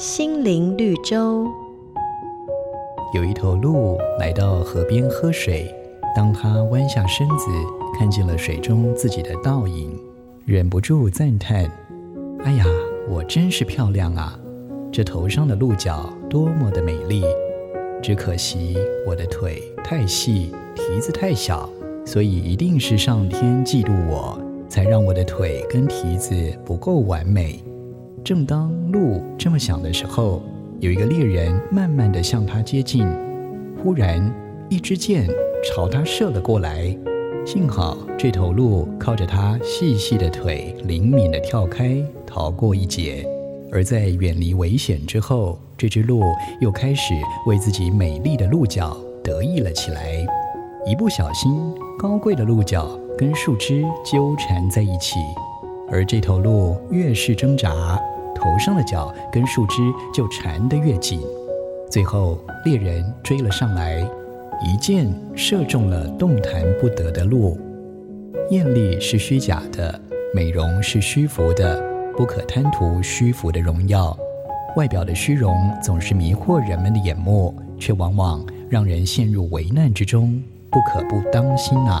心灵绿洲。有一头鹿来到河边喝水，当它弯下身子，看见了水中自己的倒影，忍不住赞叹：“哎呀，我真是漂亮啊！这头上的鹿角多么的美丽，只可惜我的腿太细，蹄子太小，所以一定是上天嫉妒我。”才让我的腿跟蹄子不够完美。正当鹿这么想的时候，有一个猎人慢慢地向他接近。忽然，一支箭朝他射了过来。幸好这头鹿靠着它细细的腿，灵敏地跳开，逃过一劫。而在远离危险之后，这只鹿又开始为自己美丽的鹿角得意了起来。一不小心，高贵的鹿角跟树枝纠缠在一起，而这头鹿越是挣扎，头上的角跟树枝就缠得越紧。最后，猎人追了上来，一箭射中了动弹不得的鹿。艳丽是虚假的，美容是虚浮的，不可贪图虚浮的荣耀。外表的虚荣总是迷惑人们的眼目，却往往让人陷入危难之中。不可不当心、啊！